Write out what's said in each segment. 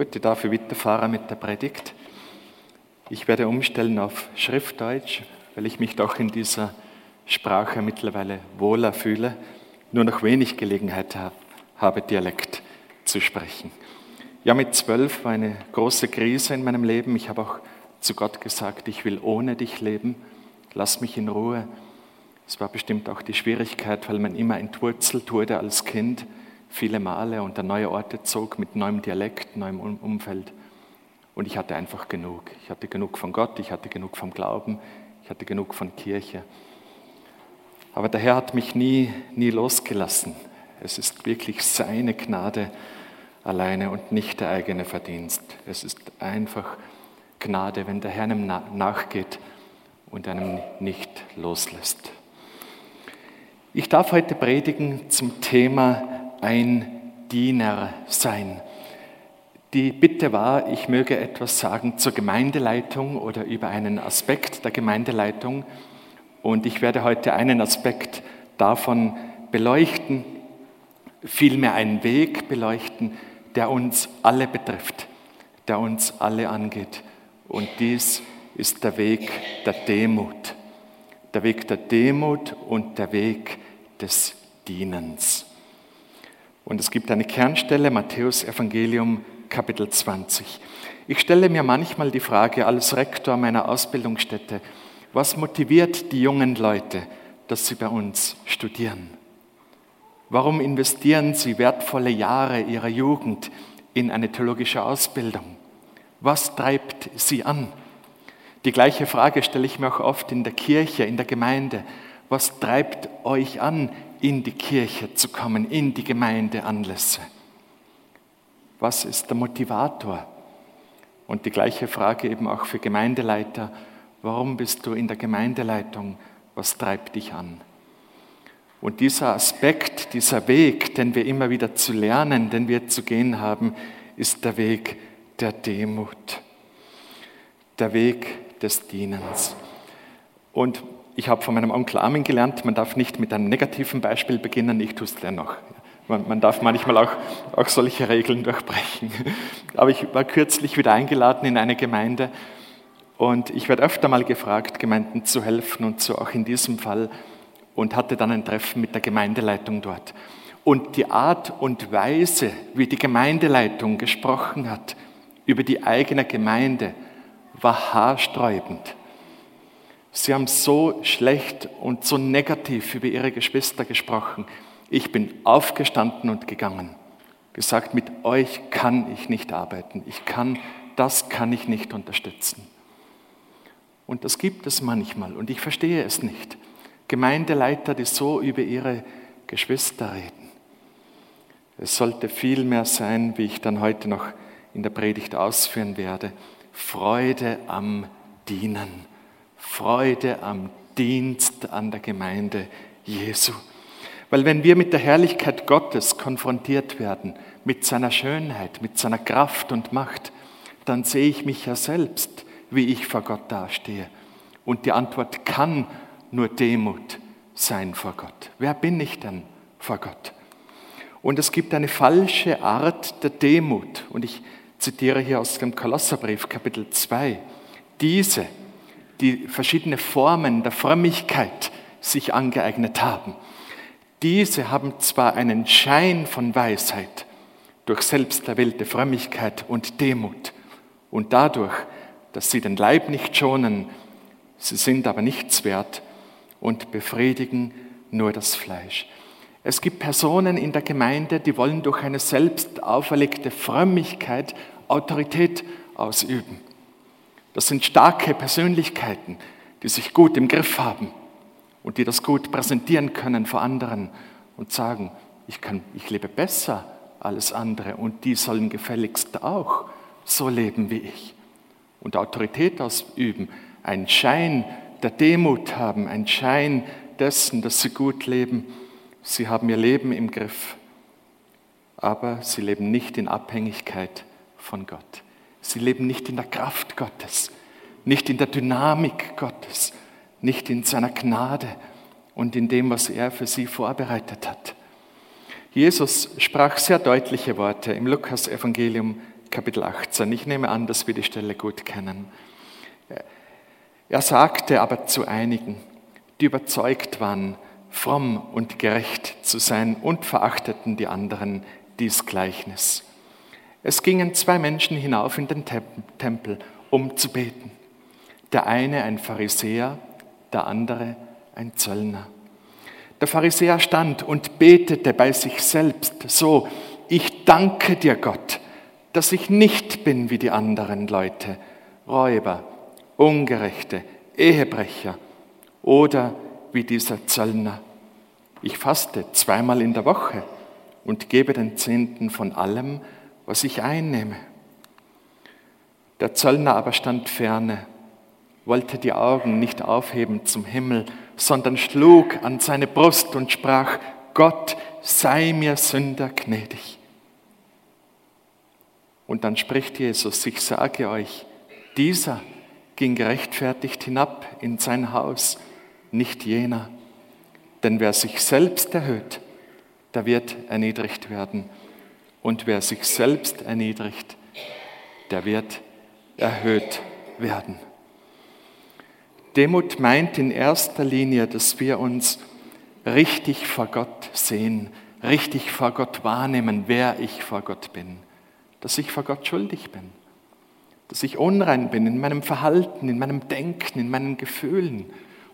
Gut, ich darf weiterfahren mit der Predigt. Ich werde umstellen auf Schriftdeutsch, weil ich mich doch in dieser Sprache mittlerweile wohler fühle, nur noch wenig Gelegenheit habe, Dialekt zu sprechen. Ja, mit zwölf war eine große Krise in meinem Leben. Ich habe auch zu Gott gesagt, ich will ohne dich leben, lass mich in Ruhe. Es war bestimmt auch die Schwierigkeit, weil man immer entwurzelt wurde als Kind viele Male und an neue Orte zog mit neuem Dialekt, neuem Umfeld. Und ich hatte einfach genug. Ich hatte genug von Gott, ich hatte genug vom Glauben, ich hatte genug von Kirche. Aber der Herr hat mich nie, nie losgelassen. Es ist wirklich seine Gnade alleine und nicht der eigene Verdienst. Es ist einfach Gnade, wenn der Herr einem nachgeht und einem nicht loslässt. Ich darf heute predigen zum Thema ein Diener sein. Die Bitte war, ich möge etwas sagen zur Gemeindeleitung oder über einen Aspekt der Gemeindeleitung. Und ich werde heute einen Aspekt davon beleuchten, vielmehr einen Weg beleuchten, der uns alle betrifft, der uns alle angeht. Und dies ist der Weg der Demut. Der Weg der Demut und der Weg des Dienens. Und es gibt eine Kernstelle, Matthäus Evangelium Kapitel 20. Ich stelle mir manchmal die Frage als Rektor meiner Ausbildungsstätte, was motiviert die jungen Leute, dass sie bei uns studieren? Warum investieren sie wertvolle Jahre ihrer Jugend in eine theologische Ausbildung? Was treibt sie an? Die gleiche Frage stelle ich mir auch oft in der Kirche, in der Gemeinde. Was treibt euch an, in die Kirche zu kommen, in die Gemeindeanlässe? Was ist der Motivator? Und die gleiche Frage eben auch für Gemeindeleiter. Warum bist du in der Gemeindeleitung? Was treibt dich an? Und dieser Aspekt, dieser Weg, den wir immer wieder zu lernen, den wir zu gehen haben, ist der Weg der Demut, der Weg des Dienens. Und ich habe von meinem Onkel Armin gelernt, man darf nicht mit einem negativen Beispiel beginnen, ich tue es dennoch. Man, man darf manchmal auch, auch solche Regeln durchbrechen. Aber ich war kürzlich wieder eingeladen in eine Gemeinde und ich werde öfter mal gefragt, Gemeinden zu helfen und so auch in diesem Fall und hatte dann ein Treffen mit der Gemeindeleitung dort. Und die Art und Weise, wie die Gemeindeleitung gesprochen hat über die eigene Gemeinde, war haarsträubend. Sie haben so schlecht und so negativ über ihre Geschwister gesprochen. Ich bin aufgestanden und gegangen, gesagt, mit euch kann ich nicht arbeiten. Ich kann, das kann ich nicht unterstützen. Und das gibt es manchmal und ich verstehe es nicht. Gemeindeleiter, die so über ihre Geschwister reden. Es sollte viel mehr sein, wie ich dann heute noch in der Predigt ausführen werde, Freude am Dienen Freude am Dienst an der Gemeinde Jesu. Weil wenn wir mit der Herrlichkeit Gottes konfrontiert werden, mit seiner Schönheit, mit seiner Kraft und Macht, dann sehe ich mich ja selbst, wie ich vor Gott dastehe. Und die Antwort kann nur Demut sein vor Gott. Wer bin ich denn vor Gott? Und es gibt eine falsche Art der Demut. Und ich zitiere hier aus dem Kolosserbrief Kapitel 2. Diese die verschiedene Formen der Frömmigkeit sich angeeignet haben. Diese haben zwar einen Schein von Weisheit durch selbsterwählte Frömmigkeit und Demut und dadurch, dass sie den Leib nicht schonen, sie sind aber nichts wert und befriedigen nur das Fleisch. Es gibt Personen in der Gemeinde, die wollen durch eine selbst auferlegte Frömmigkeit Autorität ausüben. Das sind starke Persönlichkeiten, die sich gut im Griff haben und die das gut präsentieren können vor anderen und sagen, ich, kann, ich lebe besser als andere und die sollen gefälligst auch so leben wie ich. Und Autorität ausüben, einen Schein der Demut haben, einen Schein dessen, dass sie gut leben. Sie haben ihr Leben im Griff, aber sie leben nicht in Abhängigkeit von Gott. Sie leben nicht in der Kraft Gottes, nicht in der Dynamik Gottes, nicht in seiner Gnade und in dem, was er für sie vorbereitet hat. Jesus sprach sehr deutliche Worte im Lukas-Evangelium, Kapitel 18. Ich nehme an, dass wir die Stelle gut kennen. Er sagte aber zu einigen, die überzeugt waren, fromm und gerecht zu sein und verachteten die anderen dies Gleichnis. Es gingen zwei Menschen hinauf in den Tempel, um zu beten. Der eine ein Pharisäer, der andere ein Zöllner. Der Pharisäer stand und betete bei sich selbst so, ich danke dir Gott, dass ich nicht bin wie die anderen Leute, Räuber, Ungerechte, Ehebrecher oder wie dieser Zöllner. Ich faste zweimal in der Woche und gebe den Zehnten von allem, was ich einnehme. Der Zöllner aber stand ferne, wollte die Augen nicht aufheben zum Himmel, sondern schlug an seine Brust und sprach, Gott sei mir Sünder gnädig. Und dann spricht Jesus, ich sage euch, dieser ging gerechtfertigt hinab in sein Haus, nicht jener. Denn wer sich selbst erhöht, der wird erniedrigt werden. Und wer sich selbst erniedrigt, der wird erhöht werden. Demut meint in erster Linie, dass wir uns richtig vor Gott sehen, richtig vor Gott wahrnehmen, wer ich vor Gott bin, dass ich vor Gott schuldig bin, dass ich unrein bin in meinem Verhalten, in meinem Denken, in meinen Gefühlen.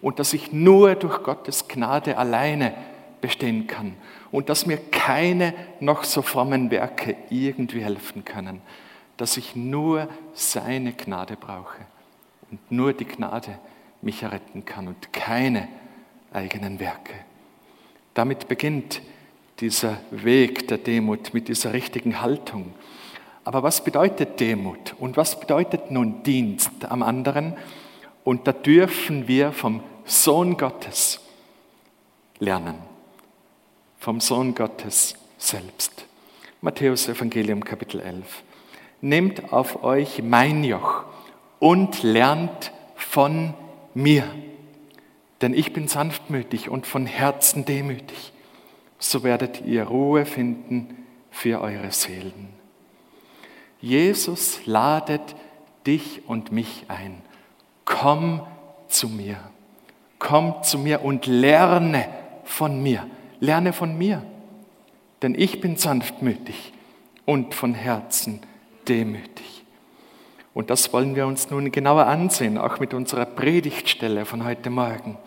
Und dass ich nur durch Gottes Gnade alleine bestehen kann und dass mir keine noch so frommen Werke irgendwie helfen können, dass ich nur seine Gnade brauche und nur die Gnade mich retten kann und keine eigenen Werke. Damit beginnt dieser Weg der Demut mit dieser richtigen Haltung. Aber was bedeutet Demut und was bedeutet nun Dienst am anderen? Und da dürfen wir vom Sohn Gottes lernen vom Sohn Gottes selbst. Matthäus Evangelium Kapitel 11. Nehmt auf euch mein Joch und lernt von mir, denn ich bin sanftmütig und von Herzen demütig. So werdet ihr Ruhe finden für eure Seelen. Jesus ladet dich und mich ein. Komm zu mir. Komm zu mir und lerne von mir lerne von mir, denn ich bin sanftmütig und von Herzen demütig. Und das wollen wir uns nun genauer ansehen, auch mit unserer Predigtstelle von heute Morgen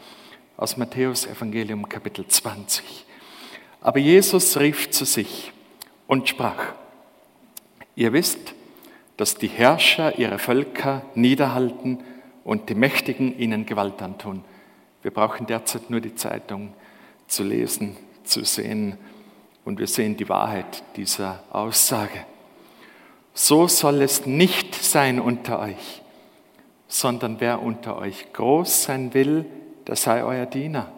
aus Matthäus Evangelium Kapitel 20. Aber Jesus rief zu sich und sprach, ihr wisst, dass die Herrscher ihre Völker niederhalten und die Mächtigen ihnen Gewalt antun. Wir brauchen derzeit nur die Zeitung zu lesen, zu sehen. Und wir sehen die Wahrheit dieser Aussage. So soll es nicht sein unter euch, sondern wer unter euch groß sein will, der sei euer Diener.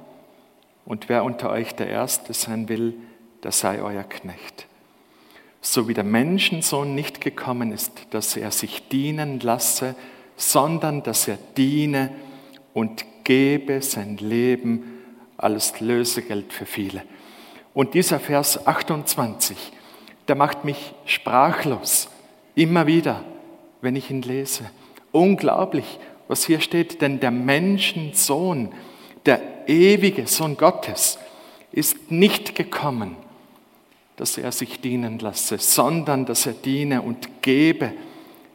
Und wer unter euch der Erste sein will, der sei euer Knecht. So wie der Menschensohn nicht gekommen ist, dass er sich dienen lasse, sondern dass er diene und gebe sein Leben als Lösegeld für viele. Und dieser Vers 28, der macht mich sprachlos, immer wieder, wenn ich ihn lese. Unglaublich, was hier steht, denn der Menschensohn, der ewige Sohn Gottes, ist nicht gekommen, dass er sich dienen lasse, sondern dass er diene und gebe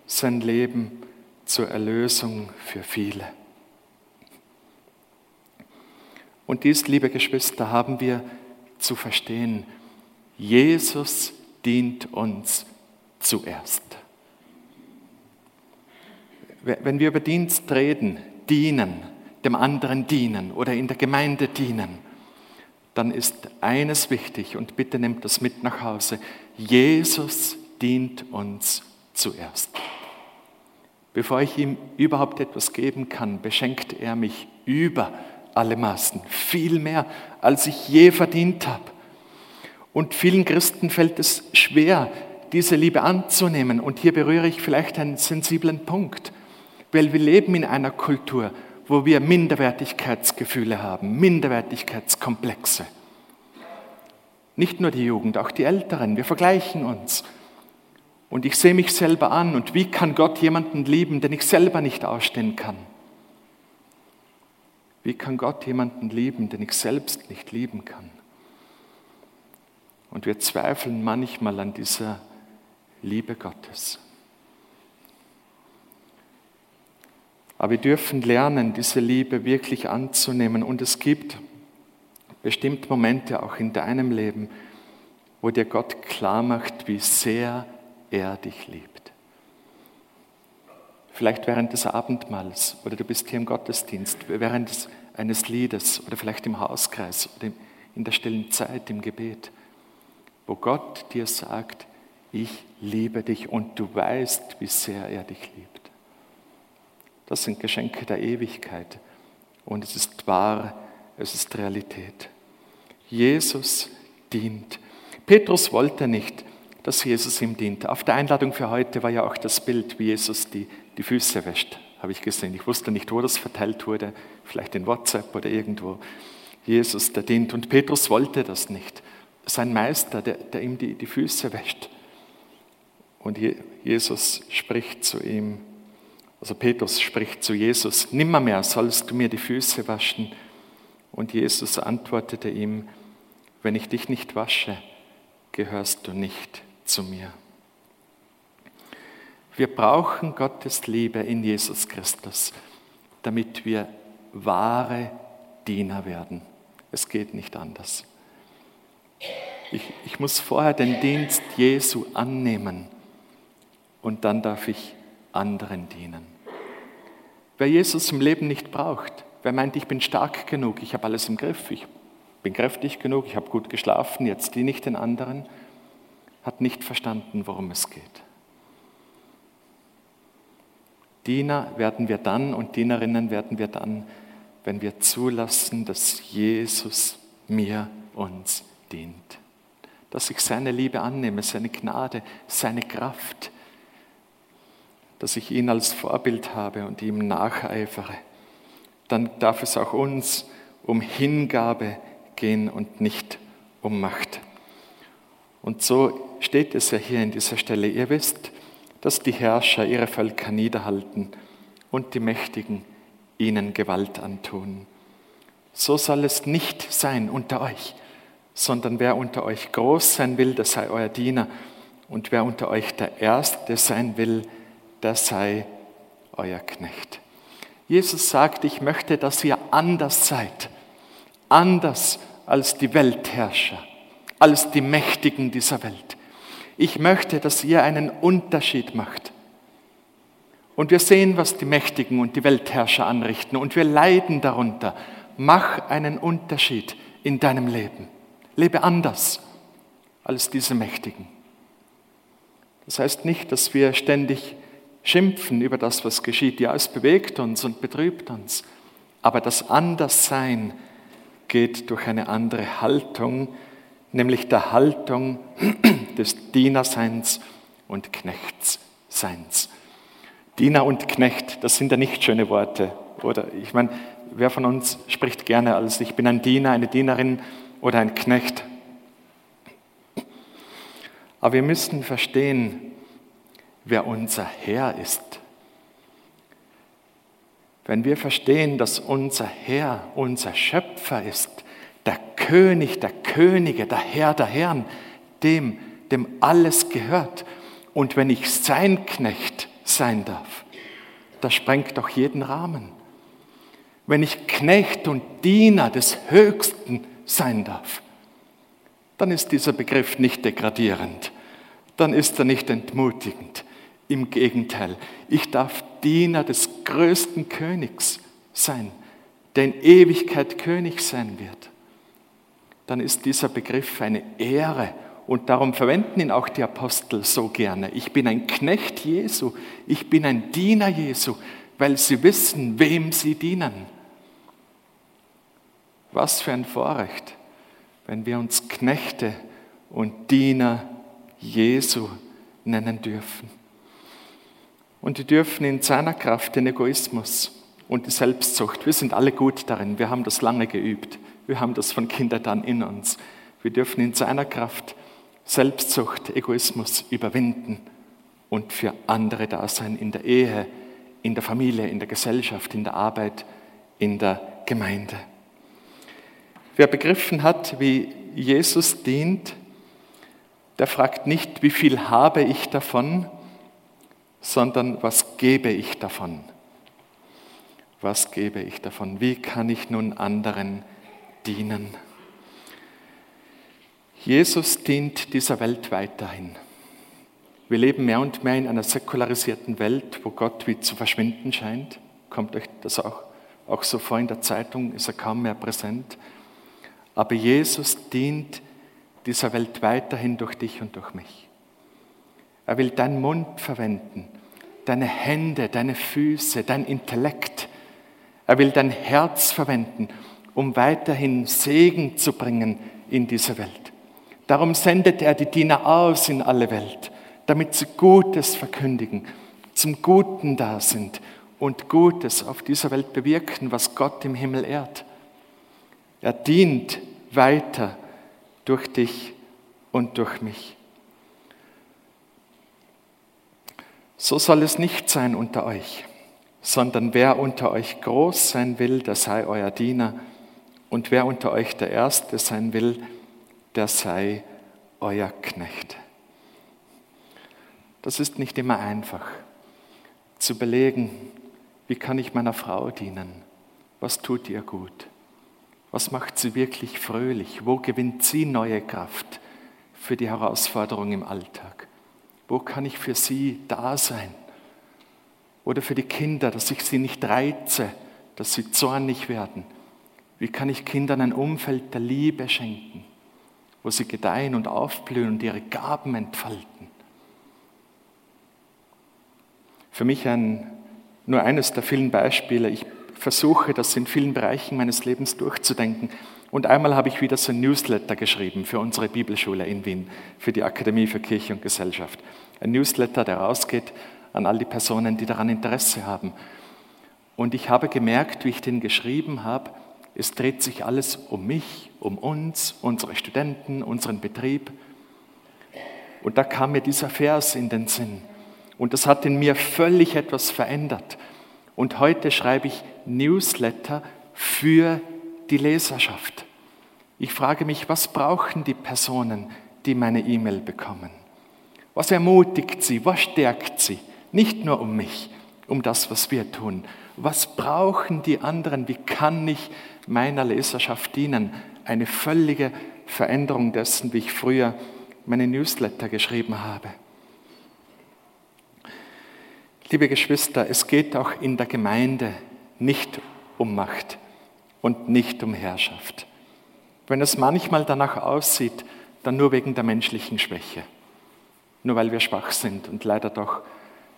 sein Leben zur Erlösung für viele. Und dies, liebe Geschwister, haben wir zu verstehen. Jesus dient uns zuerst. Wenn wir über Dienst reden, dienen, dem anderen dienen oder in der Gemeinde dienen, dann ist eines wichtig und bitte nehmt das mit nach Hause. Jesus dient uns zuerst. Bevor ich ihm überhaupt etwas geben kann, beschenkt er mich über alle Maßen, viel mehr, als ich je verdient habe. Und vielen Christen fällt es schwer, diese Liebe anzunehmen. Und hier berühre ich vielleicht einen sensiblen Punkt, weil wir leben in einer Kultur, wo wir Minderwertigkeitsgefühle haben, Minderwertigkeitskomplexe. Nicht nur die Jugend, auch die Älteren. Wir vergleichen uns. Und ich sehe mich selber an und wie kann Gott jemanden lieben, den ich selber nicht ausstehen kann? Wie kann Gott jemanden lieben, den ich selbst nicht lieben kann? Und wir zweifeln manchmal an dieser Liebe Gottes. Aber wir dürfen lernen, diese Liebe wirklich anzunehmen. Und es gibt bestimmt Momente auch in deinem Leben, wo dir Gott klar macht, wie sehr er dich liebt. Vielleicht während des Abendmahls oder du bist hier im Gottesdienst, während eines Liedes oder vielleicht im Hauskreis oder in der stillen Zeit im Gebet, wo Gott dir sagt, ich liebe dich und du weißt, wie sehr er dich liebt. Das sind Geschenke der Ewigkeit und es ist wahr, es ist Realität. Jesus dient. Petrus wollte nicht, dass Jesus ihm diente. Auf der Einladung für heute war ja auch das Bild, wie Jesus die, die Füße wäscht, habe ich gesehen. Ich wusste nicht, wo das verteilt wurde, vielleicht in WhatsApp oder irgendwo. Jesus, der dient. Und Petrus wollte das nicht. Sein Meister, der, der ihm die, die Füße wäscht. Und Jesus spricht zu ihm, also Petrus spricht zu Jesus, nimmermehr sollst du mir die Füße waschen. Und Jesus antwortete ihm, wenn ich dich nicht wasche, gehörst du nicht zu mir. Wir brauchen Gottes Liebe in Jesus Christus, damit wir wahre Diener werden. Es geht nicht anders. Ich, ich muss vorher den Dienst Jesu annehmen und dann darf ich anderen dienen. Wer Jesus im Leben nicht braucht, wer meint, ich bin stark genug, ich habe alles im Griff, ich bin kräftig genug, ich habe gut geschlafen, jetzt diene ich den anderen, hat nicht verstanden, worum es geht. Diener werden wir dann und Dienerinnen werden wir dann, wenn wir zulassen, dass Jesus mir uns dient. Dass ich seine Liebe annehme, seine Gnade, seine Kraft, dass ich ihn als Vorbild habe und ihm nacheifere. Dann darf es auch uns um Hingabe gehen und nicht um Macht. Und so steht es ja hier in dieser Stelle. Ihr wisst, dass die Herrscher ihre Völker niederhalten und die Mächtigen ihnen Gewalt antun. So soll es nicht sein unter euch, sondern wer unter euch groß sein will, der sei euer Diener. Und wer unter euch der Erste sein will, der sei euer Knecht. Jesus sagt, ich möchte, dass ihr anders seid, anders als die Weltherrscher als die Mächtigen dieser Welt. Ich möchte, dass ihr einen Unterschied macht. Und wir sehen, was die Mächtigen und die Weltherrscher anrichten und wir leiden darunter. Mach einen Unterschied in deinem Leben. Lebe anders als diese Mächtigen. Das heißt nicht, dass wir ständig schimpfen über das, was geschieht. Ja, es bewegt uns und betrübt uns. Aber das Anderssein geht durch eine andere Haltung, nämlich der Haltung des Dienerseins und Knechtsseins. Diener und Knecht, das sind ja nicht schöne Worte. Oder ich meine, wer von uns spricht gerne als ich bin ein Diener, eine Dienerin oder ein Knecht. Aber wir müssen verstehen, wer unser Herr ist. Wenn wir verstehen, dass unser Herr unser Schöpfer ist, der König der Könige, der Herr der Herren, dem, dem alles gehört. Und wenn ich sein Knecht sein darf, das sprengt doch jeden Rahmen. Wenn ich Knecht und Diener des Höchsten sein darf, dann ist dieser Begriff nicht degradierend, dann ist er nicht entmutigend. Im Gegenteil, ich darf Diener des größten Königs sein, der in Ewigkeit König sein wird dann ist dieser Begriff eine Ehre. Und darum verwenden ihn auch die Apostel so gerne. Ich bin ein Knecht Jesu, ich bin ein Diener Jesu, weil sie wissen, wem sie dienen. Was für ein Vorrecht, wenn wir uns Knechte und Diener Jesu nennen dürfen. Und wir dürfen in seiner Kraft den Egoismus und die Selbstsucht, wir sind alle gut darin, wir haben das lange geübt, wir haben das von Kindheit an in uns. Wir dürfen in seiner Kraft Selbstsucht, Egoismus überwinden und für andere da sein in der Ehe, in der Familie, in der Gesellschaft, in der Arbeit, in der Gemeinde. Wer begriffen hat, wie Jesus dient, der fragt nicht, wie viel habe ich davon, sondern was gebe ich davon? Was gebe ich davon? Wie kann ich nun anderen dienen? Jesus dient dieser Welt weiterhin. Wir leben mehr und mehr in einer säkularisierten Welt, wo Gott wie zu verschwinden scheint. Kommt euch das auch, auch so vor in der Zeitung, ist er kaum mehr präsent. Aber Jesus dient dieser Welt weiterhin durch dich und durch mich. Er will deinen Mund verwenden, deine Hände, deine Füße, dein Intellekt. Er will dein Herz verwenden, um weiterhin Segen zu bringen in diese Welt. Darum sendet er die Diener aus in alle Welt damit sie Gutes verkündigen, zum Guten da sind und Gutes auf dieser Welt bewirken, was Gott im Himmel ehrt. Er dient weiter durch dich und durch mich. So soll es nicht sein unter euch, sondern wer unter euch groß sein will, der sei euer Diener, und wer unter euch der Erste sein will, der sei euer Knecht. Das ist nicht immer einfach zu belegen, wie kann ich meiner Frau dienen? Was tut ihr gut? Was macht sie wirklich fröhlich? Wo gewinnt sie neue Kraft für die Herausforderung im Alltag? Wo kann ich für sie da sein? Oder für die Kinder, dass ich sie nicht reize, dass sie zornig werden? Wie kann ich Kindern ein Umfeld der Liebe schenken, wo sie gedeihen und aufblühen und ihre Gaben entfalten? für mich ein, nur eines der vielen Beispiele. Ich versuche, das in vielen Bereichen meines Lebens durchzudenken. Und einmal habe ich wieder so ein Newsletter geschrieben für unsere Bibelschule in Wien, für die Akademie für Kirche und Gesellschaft. Ein Newsletter, der rausgeht an all die Personen, die daran Interesse haben. Und ich habe gemerkt, wie ich den geschrieben habe, es dreht sich alles um mich, um uns, unsere Studenten, unseren Betrieb. Und da kam mir dieser Vers in den Sinn. Und das hat in mir völlig etwas verändert. Und heute schreibe ich Newsletter für die Leserschaft. Ich frage mich, was brauchen die Personen, die meine E-Mail bekommen? Was ermutigt sie? Was stärkt sie? Nicht nur um mich, um das, was wir tun. Was brauchen die anderen? Wie kann ich meiner Leserschaft dienen? Eine völlige Veränderung dessen, wie ich früher meine Newsletter geschrieben habe. Liebe Geschwister, es geht auch in der Gemeinde nicht um Macht und nicht um Herrschaft. Wenn es manchmal danach aussieht, dann nur wegen der menschlichen Schwäche, nur weil wir schwach sind und leider doch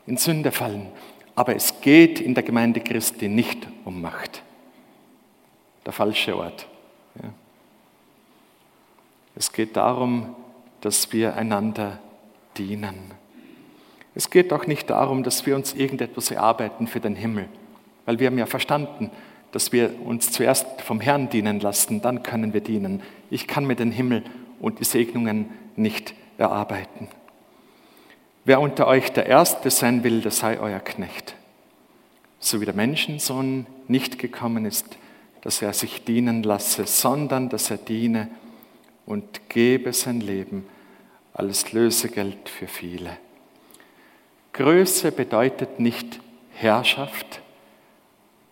in Sünde fallen. Aber es geht in der Gemeinde Christi nicht um Macht. Der falsche Ort. Ja. Es geht darum, dass wir einander dienen. Es geht auch nicht darum, dass wir uns irgendetwas erarbeiten für den Himmel, weil wir haben ja verstanden, dass wir uns zuerst vom Herrn dienen lassen, dann können wir dienen. Ich kann mir den Himmel und die Segnungen nicht erarbeiten. Wer unter euch der Erste sein will, der sei euer Knecht. So wie der Menschensohn nicht gekommen ist, dass er sich dienen lasse, sondern dass er diene und gebe sein Leben als Lösegeld für viele. Größe bedeutet nicht Herrschaft,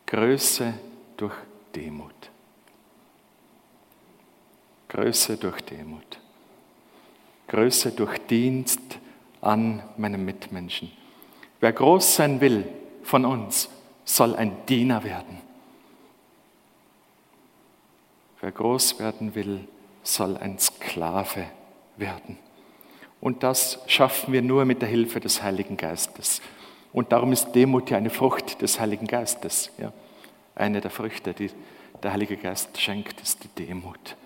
Größe durch Demut. Größe durch Demut. Größe durch Dienst an meinem Mitmenschen. Wer groß sein will von uns, soll ein Diener werden. Wer groß werden will, soll ein Sklave werden. Und das schaffen wir nur mit der Hilfe des Heiligen Geistes. Und darum ist Demut ja eine Frucht des Heiligen Geistes. Ja. Eine der Früchte, die der Heilige Geist schenkt, ist die Demut.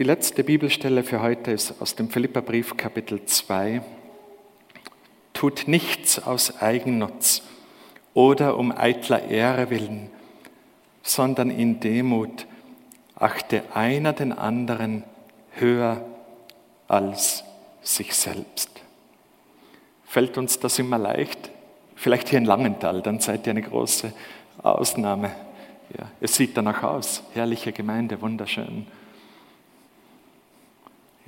Die letzte Bibelstelle für heute ist aus dem Philipperbrief Kapitel 2. Tut nichts aus Eigennutz oder um eitler Ehre willen, sondern in Demut achte einer den anderen höher als sich selbst. Fällt uns das immer leicht? Vielleicht hier in Langenthal, dann seid ihr eine große Ausnahme. Ja, es sieht danach aus. Herrliche Gemeinde, wunderschön.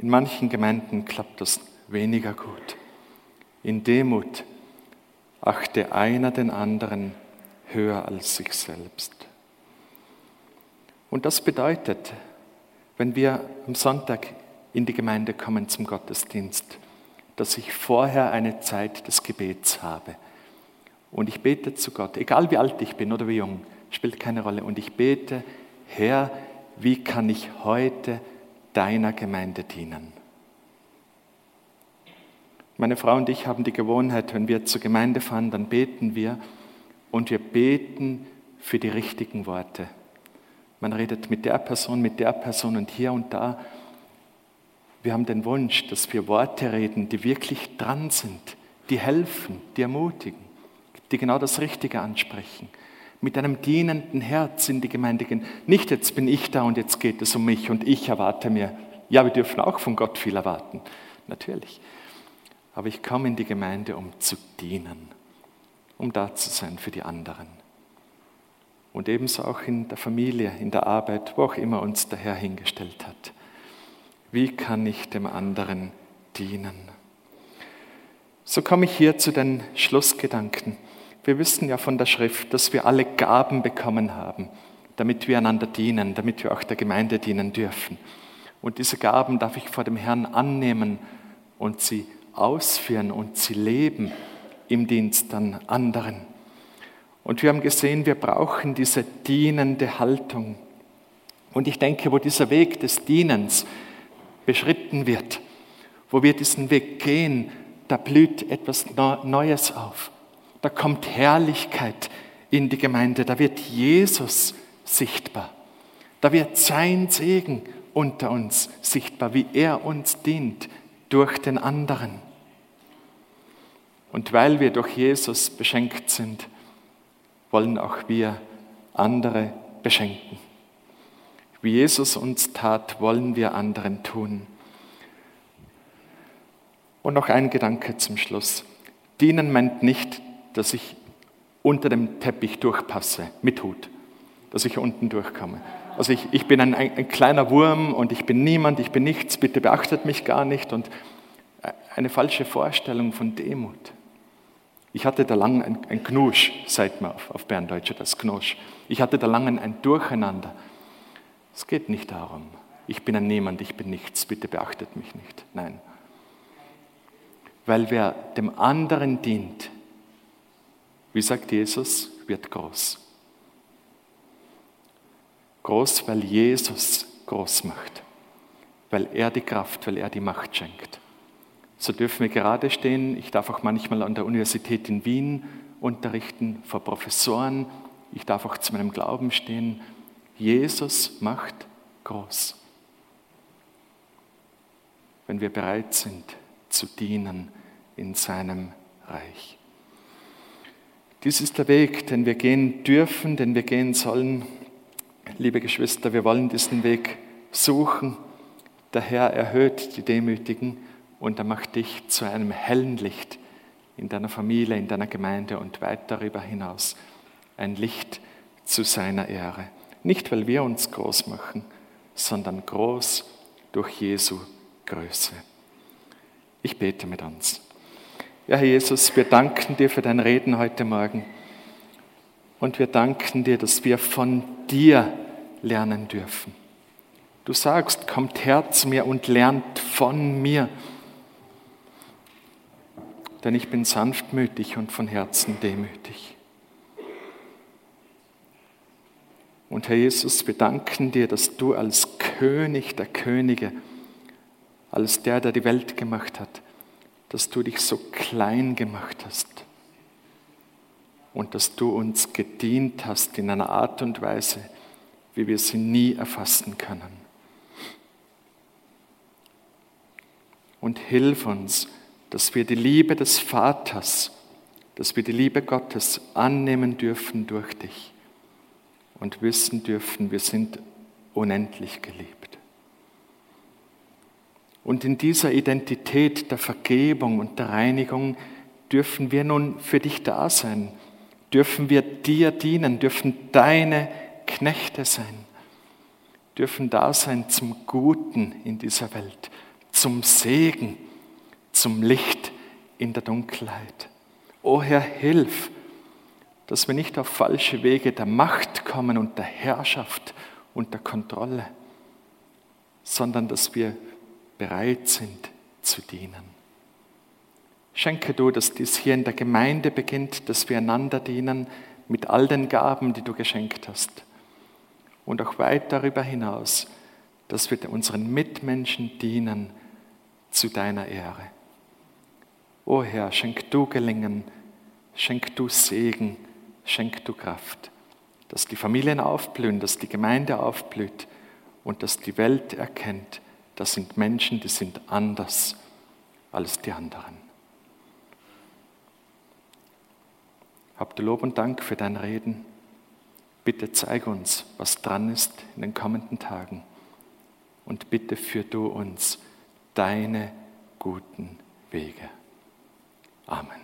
In manchen Gemeinden klappt das weniger gut. In Demut achte einer den anderen höher als sich selbst. Und das bedeutet, wenn wir am Sonntag in die Gemeinde kommen zum Gottesdienst, dass ich vorher eine Zeit des Gebets habe. Und ich bete zu Gott, egal wie alt ich bin oder wie jung, spielt keine Rolle. Und ich bete, Herr, wie kann ich heute deiner Gemeinde dienen? Meine Frau und ich haben die Gewohnheit, wenn wir zur Gemeinde fahren, dann beten wir und wir beten für die richtigen Worte. Man redet mit der Person, mit der Person und hier und da. Wir haben den Wunsch, dass wir Worte reden, die wirklich dran sind, die helfen, die ermutigen, die genau das Richtige ansprechen. Mit einem dienenden Herz in die Gemeinde gehen. Nicht jetzt bin ich da und jetzt geht es um mich und ich erwarte mir. Ja, wir dürfen auch von Gott viel erwarten, natürlich. Aber ich komme in die Gemeinde, um zu dienen, um da zu sein für die anderen. Und ebenso auch in der Familie, in der Arbeit, wo auch immer uns der Herr hingestellt hat. Wie kann ich dem anderen dienen? So komme ich hier zu den Schlussgedanken. Wir wissen ja von der Schrift, dass wir alle Gaben bekommen haben, damit wir einander dienen, damit wir auch der Gemeinde dienen dürfen. Und diese Gaben darf ich vor dem Herrn annehmen und sie ausführen und sie leben im Dienst an anderen. Und wir haben gesehen, wir brauchen diese dienende Haltung. Und ich denke, wo dieser Weg des Dienens beschritten wird, wo wir diesen Weg gehen, da blüht etwas Neues auf. Da kommt Herrlichkeit in die Gemeinde, da wird Jesus sichtbar. Da wird sein Segen unter uns sichtbar, wie er uns dient, durch den anderen. Und weil wir durch Jesus beschenkt sind, wollen auch wir andere beschenken. Wie Jesus uns tat, wollen wir anderen tun. Und noch ein Gedanke zum Schluss. Dienen meint nicht, dass ich unter dem Teppich durchpasse mit Hut, dass ich unten durchkomme. Also ich, ich bin ein, ein, kleiner Wurm und ich bin niemand, ich bin nichts, bitte beachtet mich gar nicht und eine falsche Vorstellung von Demut. Ich hatte da lange ein, ein Knusch, sagt man auf, auf Berndeutsch, das Knusch. Ich hatte da lange ein Durcheinander. Es geht nicht darum, ich bin ein Niemand, ich bin nichts, bitte beachtet mich nicht. Nein. Weil wer dem anderen dient, wie sagt Jesus, wird groß. Groß, weil Jesus groß macht, weil er die Kraft, weil er die Macht schenkt. So dürfen wir gerade stehen. Ich darf auch manchmal an der Universität in Wien unterrichten, vor Professoren. Ich darf auch zu meinem Glauben stehen. Jesus macht groß. Wenn wir bereit sind zu dienen in seinem Reich. Dies ist der Weg, den wir gehen dürfen, den wir gehen sollen. Liebe Geschwister, wir wollen diesen Weg suchen. Der Herr erhöht die Demütigen und er macht dich zu einem hellen Licht in deiner Familie, in deiner Gemeinde und weit darüber hinaus. Ein Licht zu seiner Ehre. Nicht, weil wir uns groß machen, sondern groß durch Jesu Größe. Ich bete mit uns. Ja, Herr Jesus, wir danken dir für dein Reden heute Morgen. Und wir danken dir, dass wir von dir lernen dürfen. Du sagst, kommt her zu mir und lernt von mir. Denn ich bin sanftmütig und von Herzen demütig. Und Herr Jesus, wir danken dir, dass du als König der Könige, als der, der die Welt gemacht hat, dass du dich so klein gemacht hast und dass du uns gedient hast in einer Art und Weise, wie wir sie nie erfassen können. Und hilf uns, dass wir die Liebe des Vaters, dass wir die Liebe Gottes annehmen dürfen durch dich und wissen dürfen, wir sind unendlich geliebt. Und in dieser Identität der Vergebung und der Reinigung dürfen wir nun für dich da sein, dürfen wir dir dienen, dürfen deine Knechte sein, dürfen da sein zum Guten in dieser Welt, zum Segen, zum Licht in der Dunkelheit. O Herr, hilf, dass wir nicht auf falsche Wege der Macht kommen und der Herrschaft und der Kontrolle, sondern dass wir bereit sind zu dienen. Schenke du, dass dies hier in der Gemeinde beginnt, dass wir einander dienen mit all den Gaben, die du geschenkt hast. Und auch weit darüber hinaus, dass wir unseren Mitmenschen dienen zu deiner Ehre. O Herr, schenk du Gelingen, schenk du Segen, schenk du Kraft, dass die Familien aufblühen, dass die Gemeinde aufblüht und dass die Welt erkennt, das sind Menschen, die sind anders als die anderen. Habt Lob und Dank für dein Reden. Bitte zeig uns, was dran ist in den kommenden Tagen. Und bitte führ du uns deine guten Wege. Amen.